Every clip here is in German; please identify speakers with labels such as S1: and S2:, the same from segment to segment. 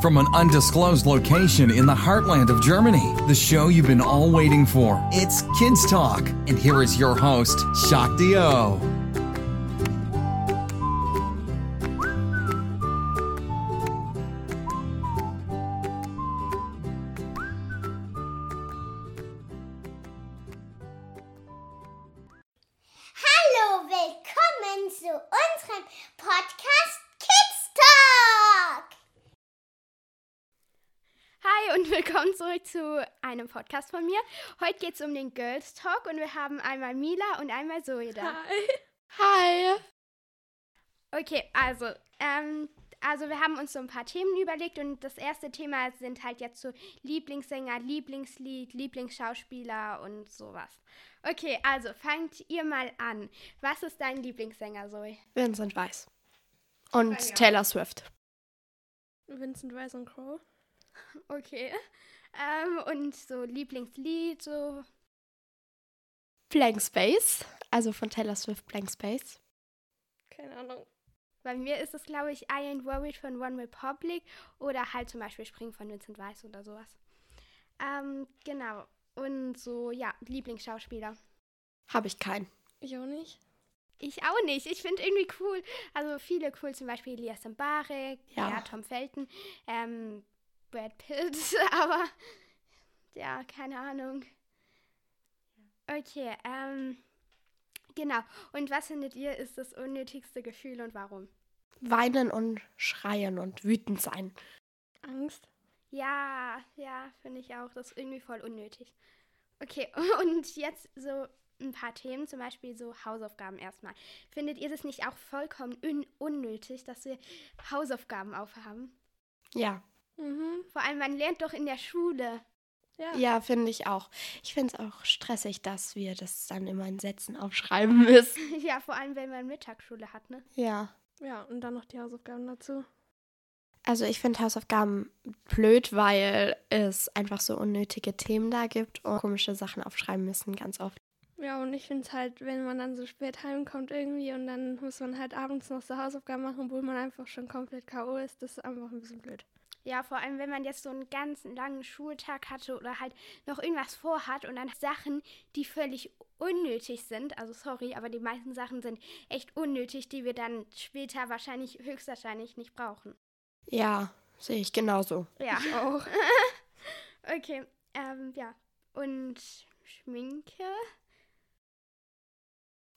S1: from an undisclosed location in the heartland of Germany. The show you've been all waiting for. It's Kids Talk, and here is your host, Shakti O.
S2: und willkommen zurück zu einem Podcast von mir. Heute geht es um den Girls Talk und wir haben einmal Mila und einmal Zoe da.
S3: Hi.
S2: Okay, also, ähm, also wir haben uns so ein paar Themen überlegt und das erste Thema sind halt jetzt so Lieblingssänger, Lieblingslied, Lieblingsschauspieler und sowas. Okay, also fangt ihr mal an. Was ist dein Lieblingssänger, Zoe?
S3: Vincent Weiss. Und Taylor Swift.
S4: Vincent Weiss und Crow.
S2: Okay. Ähm, und so Lieblingslied, so.
S3: Blank Space. Also von Taylor Swift Blank Space.
S4: Keine Ahnung.
S2: Bei mir ist es, glaube ich, I Ain't Worried von One Republic oder halt zum Beispiel Spring von Vincent Weiss oder sowas. Ähm, genau. Und so, ja, Lieblingsschauspieler.
S3: Habe ich keinen.
S4: Ich auch nicht.
S2: Ich auch nicht. Ich finde irgendwie cool. Also viele cool, zum Beispiel Elias Mbarek, ja.
S3: Ja.
S2: Tom Felton, ähm, Brad Pitt, aber ja, keine Ahnung. Okay, ähm, genau. Und was findet ihr ist das unnötigste Gefühl und warum?
S3: Weinen und schreien und wütend sein.
S4: Angst.
S2: Ja, ja, finde ich auch. Das ist irgendwie voll unnötig. Okay, und jetzt so ein paar Themen, zum Beispiel so Hausaufgaben erstmal. Findet ihr das nicht auch vollkommen un unnötig, dass wir Hausaufgaben aufhaben?
S3: Ja.
S4: Mhm.
S2: Vor allem, man lernt doch in der Schule.
S4: Ja.
S3: Ja, finde ich auch. Ich finde es auch stressig, dass wir das dann immer in Sätzen aufschreiben müssen.
S2: Ja, vor allem, wenn man Mittagsschule hat, ne?
S3: Ja.
S4: Ja, und dann noch die Hausaufgaben dazu.
S3: Also ich finde Hausaufgaben blöd, weil es einfach so unnötige Themen da gibt und komische Sachen aufschreiben müssen, ganz oft.
S4: Ja, und ich finde es halt, wenn man dann so spät heimkommt irgendwie und dann muss man halt abends noch so Hausaufgaben machen, obwohl man einfach schon komplett K.O. ist, das ist einfach ein bisschen blöd.
S2: Ja, vor allem, wenn man jetzt so einen ganzen langen Schultag hatte oder halt noch irgendwas vorhat und dann Sachen, die völlig unnötig sind, also sorry, aber die meisten Sachen sind echt unnötig, die wir dann später wahrscheinlich, höchstwahrscheinlich nicht brauchen.
S3: Ja, sehe ich genauso.
S2: Ja.
S4: Ich auch.
S2: Okay, ähm, ja. Und Schminke?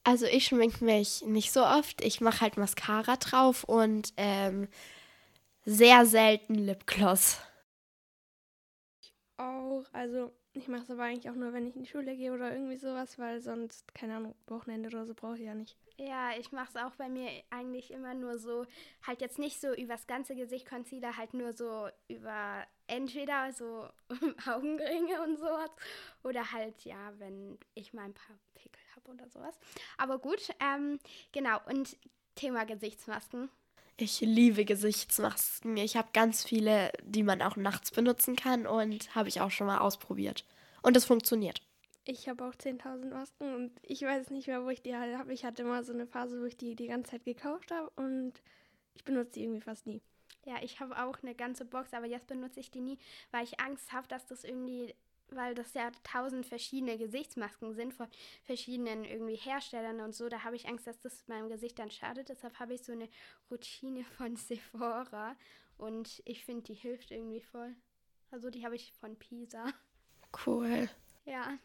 S3: Also ich schmink mich nicht so oft. Ich mache halt Mascara drauf und ähm, sehr selten Lipgloss.
S4: Auch, also ich mache es aber eigentlich auch nur, wenn ich in die Schule gehe oder irgendwie sowas, weil sonst, keine Ahnung, Wochenende oder so brauche ich ja nicht.
S2: Ja, ich mache es auch bei mir eigentlich immer nur so, halt jetzt nicht so übers ganze Gesicht Concealer, halt nur so über entweder so Augenringe und sowas oder halt, ja, wenn ich mal ein paar Pickel habe oder sowas. Aber gut, ähm, genau, und Thema Gesichtsmasken.
S3: Ich liebe Gesichtsmasken. Ich habe ganz viele, die man auch nachts benutzen kann und habe ich auch schon mal ausprobiert. Und es funktioniert.
S4: Ich habe auch 10.000 Masken und ich weiß nicht mehr, wo ich die habe. Ich hatte mal so eine Phase, wo ich die die ganze Zeit gekauft habe und ich benutze die irgendwie fast nie.
S2: Ja, ich habe auch eine ganze Box, aber jetzt benutze ich die nie, weil ich Angst habe, dass das irgendwie, weil das ja tausend verschiedene Gesichtsmasken sind von verschiedenen irgendwie Herstellern und so, da habe ich Angst, dass das meinem Gesicht dann schadet. Deshalb habe ich so eine Routine von Sephora und ich finde, die hilft irgendwie voll. Also die habe ich von Pisa.
S3: Cool.
S2: Ja.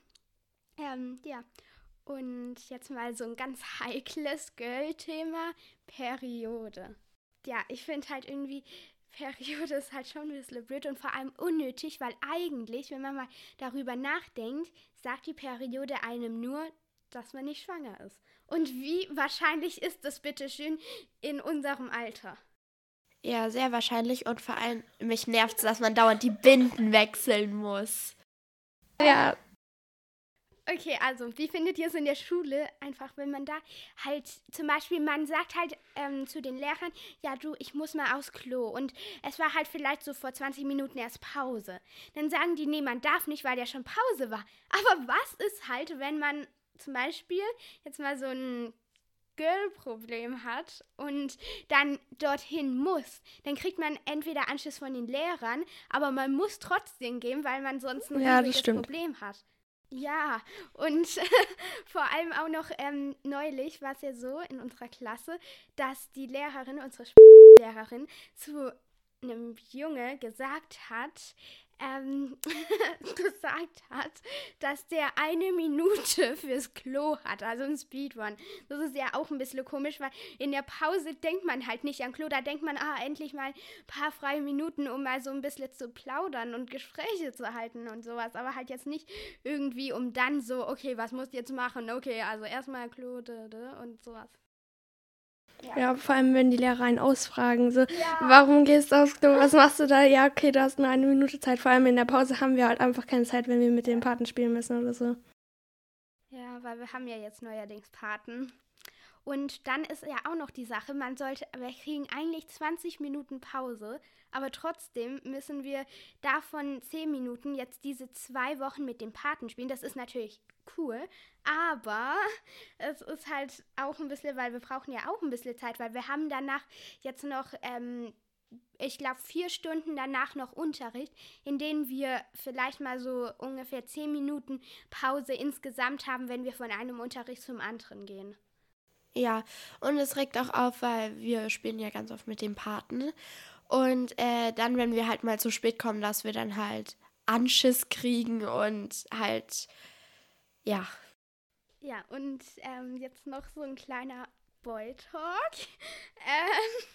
S2: Ähm, ja. Und jetzt mal so ein ganz heikles Girl-Thema: Periode. Ja, ich finde halt irgendwie, Periode ist halt schon ein bisschen blöd und vor allem unnötig, weil eigentlich, wenn man mal darüber nachdenkt, sagt die Periode einem nur, dass man nicht schwanger ist. Und wie wahrscheinlich ist das bitteschön in unserem Alter?
S3: Ja, sehr wahrscheinlich. Und vor allem, mich nervt es, dass man dauernd die Binden wechseln muss.
S4: Ja,
S2: Okay, also wie findet ihr es in der Schule? Einfach, wenn man da halt zum Beispiel, man sagt halt ähm, zu den Lehrern, ja du, ich muss mal aufs Klo und es war halt vielleicht so vor 20 Minuten erst Pause. Dann sagen die, nee, man darf nicht, weil ja schon Pause war. Aber was ist halt, wenn man zum Beispiel jetzt mal so ein Girl-Problem hat und dann dorthin muss, dann kriegt man entweder Anschluss von den Lehrern, aber man muss trotzdem gehen, weil man sonst ein
S4: Ja.
S2: Problem hat. Ja, und vor allem auch noch ähm, neulich war es ja so in unserer Klasse, dass die Lehrerin, unsere Lehrerin, zu einem Junge gesagt hat, ähm, gesagt hat, dass der eine Minute fürs Klo hat, also ein Speedrun. Das ist ja auch ein bisschen komisch, weil in der Pause denkt man halt nicht an Klo, da denkt man, ah, endlich mal ein paar freie Minuten, um mal so ein bisschen zu plaudern und Gespräche zu halten und sowas, aber halt jetzt nicht irgendwie, um dann so, okay, was musst du jetzt machen? Okay, also erstmal Klo und sowas.
S4: Ja, vor allem, wenn die Lehrer einen ausfragen, so, warum gehst du aufs Klo, was machst du da? Ja, okay, du hast nur eine Minute Zeit. Vor allem in der Pause haben wir halt einfach keine Zeit, wenn wir mit den Paten spielen müssen oder so.
S2: Ja, weil wir haben ja jetzt neuerdings Paten. Und dann ist ja auch noch die Sache, man sollte, wir kriegen eigentlich 20 Minuten Pause, aber trotzdem müssen wir davon 10 Minuten jetzt diese zwei Wochen mit dem Paten spielen. Das ist natürlich cool, aber es ist halt auch ein bisschen, weil wir brauchen ja auch ein bisschen Zeit, weil wir haben danach jetzt noch, ähm, ich glaube, vier Stunden danach noch Unterricht, in denen wir vielleicht mal so ungefähr 10 Minuten Pause insgesamt haben, wenn wir von einem Unterricht zum anderen gehen.
S3: Ja, und es regt auch auf, weil wir spielen ja ganz oft mit dem Paten. Und äh, dann, wenn wir halt mal zu spät kommen, dass wir dann halt Anschiss kriegen und halt, ja.
S2: Ja, und ähm, jetzt noch so ein kleiner Boy-Talk. Ähm,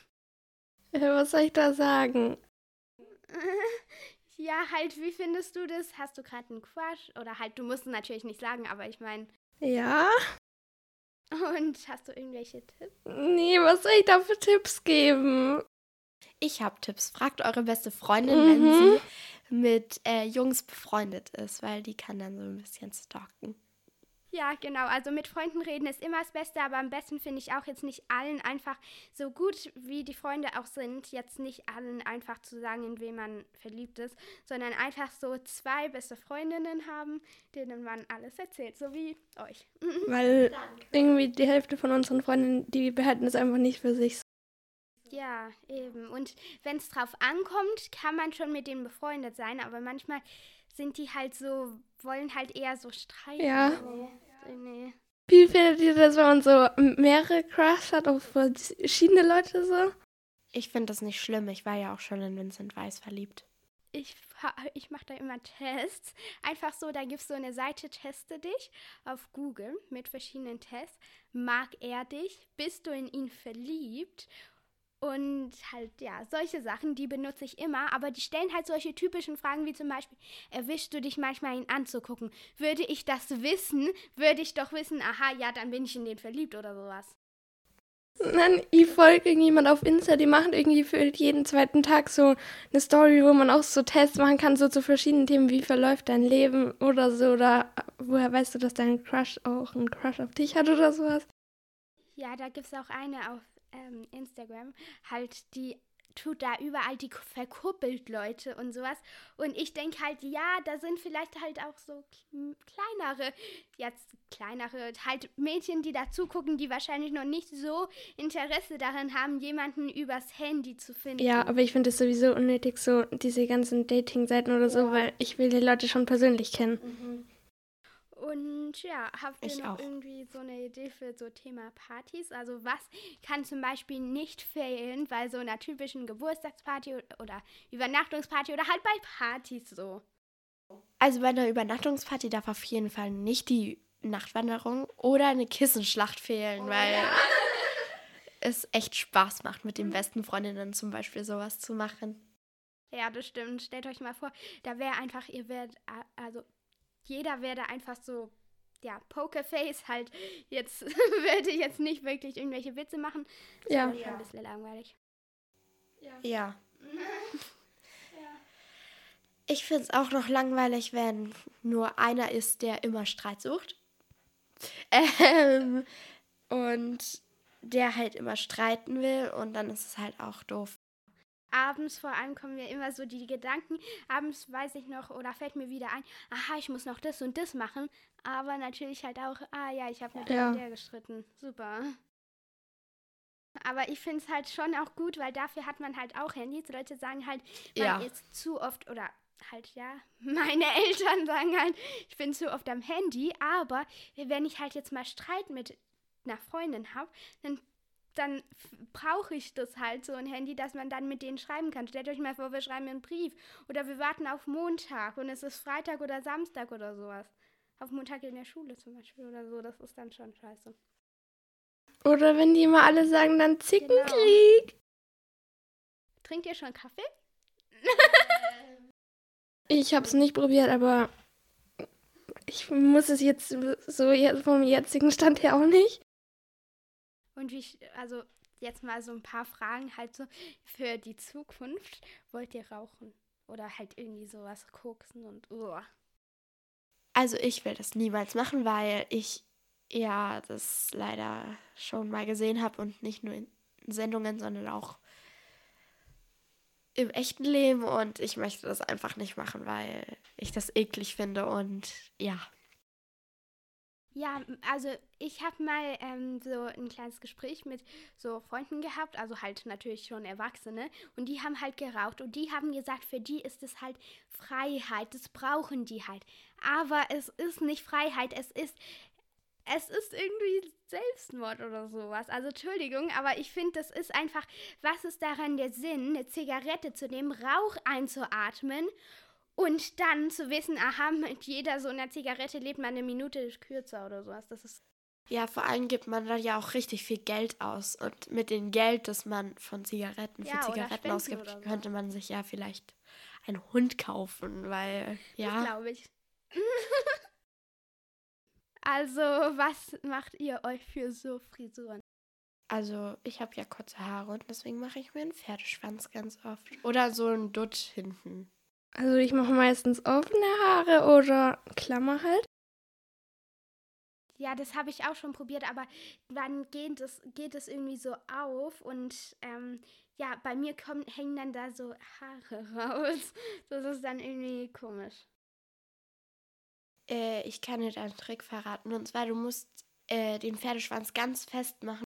S4: Äh, was soll ich da sagen?
S2: ja, halt, wie findest du das? Hast du gerade einen Crush? Oder halt, du musst es natürlich nicht sagen, aber ich meine,
S4: Ja?
S2: und hast du irgendwelche Tipps?
S4: Nee, was soll ich da für Tipps geben?
S3: Ich habe Tipps. Fragt eure beste Freundin, wenn
S4: Mhm.
S3: sie mit äh, Jungs befreundet ist, weil die kann dann so ein bisschen stalken.
S2: Ja, genau. Also mit Freunden reden ist immer das Beste, aber am besten finde ich auch jetzt nicht allen einfach so gut, wie die Freunde auch sind, jetzt nicht allen einfach zu sagen, in wen man verliebt ist, sondern einfach so zwei beste Freundinnen haben, denen man alles erzählt, so wie euch.
S4: Weil irgendwie die Hälfte von unseren Freunden, die behalten es einfach nicht für sich.
S2: Ja, eben. Und wenn es drauf ankommt, kann man schon mit denen befreundet sein, aber manchmal sind die halt so, wollen halt eher so streiten.
S4: Ja.
S2: Nee, nee.
S4: Wie findet ihr das, wenn man so mehrere Crush hat auf verschiedene Leute so?
S3: Ich finde das nicht schlimm. Ich war ja auch schon in Vincent Weiss verliebt.
S2: Ich, ich mache da immer Tests. Einfach so, da gibt es so eine Seite, teste dich auf Google mit verschiedenen Tests. Mag er dich? Bist du in ihn verliebt? Und halt, ja, solche Sachen, die benutze ich immer, aber die stellen halt solche typischen Fragen wie zum Beispiel, erwischst du dich manchmal, ihn anzugucken? Würde ich das wissen, würde ich doch wissen, aha, ja, dann bin ich in den verliebt oder sowas.
S4: Dann, ich folge irgendjemand auf Insta, die macht irgendwie für jeden zweiten Tag so eine Story, wo man auch so Tests machen kann, so zu verschiedenen Themen, wie verläuft dein Leben oder so, oder woher weißt du, dass dein Crush auch einen Crush auf dich hat oder sowas?
S2: Ja, da gibt es auch eine auf ähm, Instagram, halt, die tut da überall die verkuppelt Leute und sowas. Und ich denke halt, ja, da sind vielleicht halt auch so kleinere, jetzt kleinere, halt Mädchen, die da zugucken, die wahrscheinlich noch nicht so Interesse daran haben, jemanden übers Handy zu finden.
S4: Ja, aber ich finde es sowieso unnötig, so diese ganzen Dating-Seiten oder so, weil ich will die Leute schon persönlich kennen.
S2: Und ja, habt ihr
S3: Ich
S2: noch
S3: auch.
S2: irgendwie so eine Idee für so Thema Partys? Also was kann zum Beispiel nicht fehlen bei so einer typischen Geburtstagsparty oder Übernachtungsparty oder halt bei Partys so?
S3: Also bei einer Übernachtungsparty darf auf jeden Fall nicht die Nachtwanderung oder eine Kissenschlacht fehlen, weil es echt Spaß macht, mit den besten Freundinnen zum Beispiel sowas zu machen.
S2: Ja, das stimmt. Stellt euch mal vor, da wäre einfach, ihr werdet, also jeder wäre einfach so, ja, Pokerface halt jetzt, würde jetzt nicht wirklich irgendwelche Witze machen. Das
S4: Ja.
S2: wäre schon ein bisschen langweilig.
S3: Ja. Ich finde es auch noch langweilig, wenn nur einer ist, der immer Streit sucht. Ähm, und der halt immer streiten will und dann ist es halt auch doof.
S2: Abends vor allem kommen mir immer so die Gedanken. Abends weiß ich noch oder fällt mir wieder ein, aha, ich muss noch das und das machen. Aber natürlich halt auch, ah ja, ich habe mit der
S4: Ja.
S2: und der gestritten. Super. Aber ich finde es halt schon auch gut, weil dafür hat man halt auch Handys. Leute sagen halt, man
S3: Ja.
S2: ist zu oft oder halt ja, meine Eltern sagen halt, ich bin zu oft am Handy. Aber wenn ich halt jetzt mal Streit mit einer Freundin habe, dann, dann brauche ich das halt so ein Handy, dass man dann mit denen schreiben kann. Stellt euch mal vor, wir schreiben einen Brief oder wir warten auf Montag und es ist Freitag oder Samstag oder sowas. Auf Montag in der Schule zum Beispiel oder so, das ist dann schon scheiße.
S4: Oder wenn die immer alle sagen, dann
S2: Genau.
S4: Zickenkrieg.
S2: Trinkt ihr schon Kaffee?
S4: Ich habe es nicht probiert, aber ich muss es jetzt so jetzt vom jetzigen Stand her auch nicht.
S2: Und wie also jetzt mal so ein paar Fragen halt so für die Zukunft. Wollt ihr rauchen? Oder halt irgendwie sowas koksen und uh.
S3: Also ich will das niemals machen, weil ich ja das leider schon mal gesehen habe und nicht nur in Sendungen, sondern auch im echten Leben und ich möchte das einfach nicht machen, weil ich das eklig finde und ja.
S2: Ja, also ich habe mal ähm, so ein kleines Gespräch mit so Freunden gehabt, also halt natürlich schon Erwachsene, und die haben halt geraucht und die haben gesagt, für die ist es halt Freiheit, das brauchen die halt. Aber es ist nicht Freiheit, es ist, es ist irgendwie Selbstmord oder sowas. Also Entschuldigung, aber ich finde, das ist einfach, was ist daran der Sinn, eine Zigarette zu nehmen, Rauch einzuatmen und dann zu wissen, aha, mit jeder so einer Zigarette lebt man eine Minute kürzer oder sowas. Das ist.
S3: Ja, vor allem gibt man da ja auch richtig viel Geld aus und mit dem Geld, das man von Zigaretten
S2: Ja,
S3: für Zigaretten ausgibt,
S2: so.
S3: könnte man sich ja vielleicht einen Hund kaufen, weil ja.
S2: glaube ich. also, was macht ihr euch für so Frisuren?
S3: Also, ich habe ja kurze Haare und deswegen mache ich mir einen Pferdeschwanz ganz oft. Oder so einen Dutt hinten.
S4: Also ich mache meistens offene Haare oder Klammer halt.
S2: Ja, das habe ich auch schon probiert, aber dann geht es, geht es irgendwie so auf und ähm, ja, bei mir kommen, hängen dann da so Haare raus. Das ist dann irgendwie komisch.
S3: Äh, ich kann dir da einen Trick verraten. Und zwar, du musst äh, den Pferdeschwanz ganz fest machen.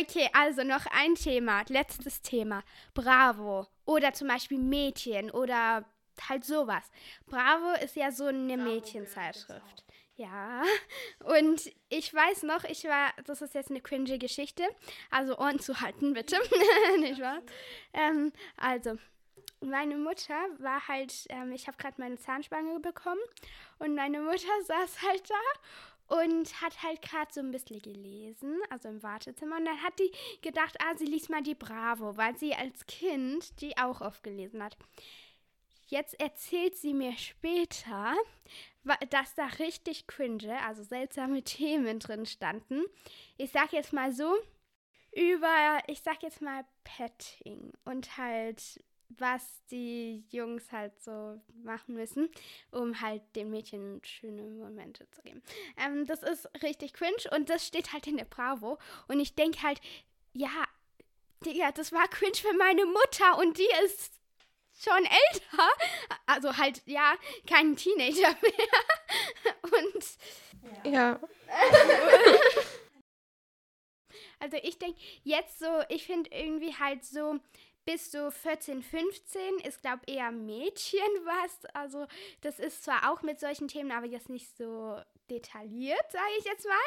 S2: Okay, also noch ein Thema, letztes Thema. Bravo. Oder zum Beispiel Mädchen oder halt sowas. Bravo ist ja so eine Mädchenzeitschrift. Ja, und ich weiß noch, ich war, das ist jetzt eine cringe Geschichte, also Ohren zu halten, bitte, nicht wahr? Ähm, also, meine Mutter war halt, ähm, ich habe gerade meine Zahnspange bekommen und meine Mutter saß halt da und hat halt gerade so ein bisschen gelesen, also im Wartezimmer. Und dann hat die gedacht, ah, sie liest mal die Bravo, weil sie als Kind die auch oft gelesen hat. Jetzt erzählt sie mir später, dass da richtig cringe, also seltsame Themen drin standen. Ich sag jetzt mal so, über, ich sag jetzt mal Petting und halt, was die Jungs halt so machen müssen, um halt den Mädchen schöne Momente zu geben. Ähm, das ist richtig cringe und das steht halt in der Bravo. Und ich denke halt, ja, Digga, das war cringe für meine Mutter und die ist schon älter. Also halt, ja, kein Teenager mehr. Und
S4: Ja.
S2: also ich denke, jetzt so, ich finde irgendwie halt so, bis so 14, 15 ist, glaube ich, eher Mädchen was. Also das ist zwar auch mit solchen Themen, aber jetzt nicht so detailliert, sage ich jetzt mal.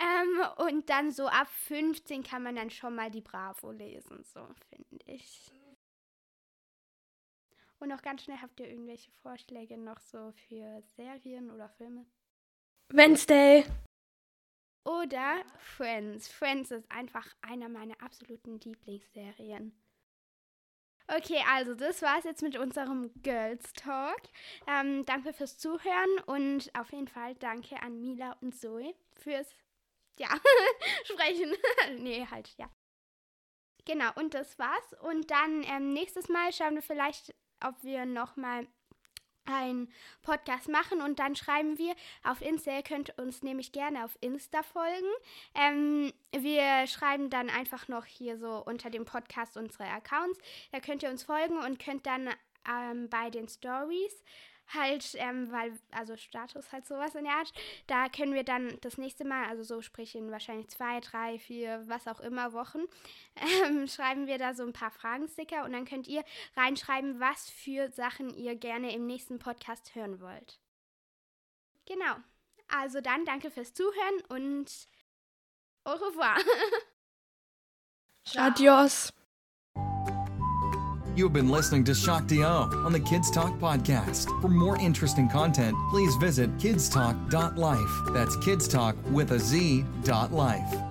S2: Ähm, und dann so ab 15 kann man dann schon mal die Bravo lesen, so finde ich. Und noch ganz schnell, habt ihr irgendwelche Vorschläge noch so für Serien oder Filme?
S4: Wednesday.
S2: Oder Friends. Friends ist einfach einer meiner absoluten Lieblingsserien. Okay, also das war's jetzt mit unserem Girls Talk. Ähm, danke fürs Zuhören und auf jeden Fall danke an Mila und Zoe fürs, ja, Sprechen. nee, halt, ja. Genau, und das war's. Und dann ähm, nächstes Mal schauen wir vielleicht, ob wir nochmal einen Podcast machen und dann schreiben wir auf Insta. Ihr könnt uns nämlich gerne auf Insta folgen. Ähm, wir schreiben dann einfach noch hier so unter dem Podcast unsere Accounts. Da könnt ihr uns folgen und könnt dann ähm, bei den Stories halt, ähm, weil, also Status halt sowas in der Art, da können wir dann das nächste Mal, also so sprich in wahrscheinlich zwei, drei, vier, was auch immer Wochen, ähm, schreiben wir da so ein paar Fragensticker und dann könnt ihr reinschreiben, was für Sachen ihr gerne im nächsten Podcast hören wollt. Genau. Also dann danke fürs Zuhören und au revoir.
S4: Adios.
S1: You've been listening to Shock Do on the Kids Talk podcast. For more interesting content, please visit kidstalk.life. That's kidstalk with a Z dot life.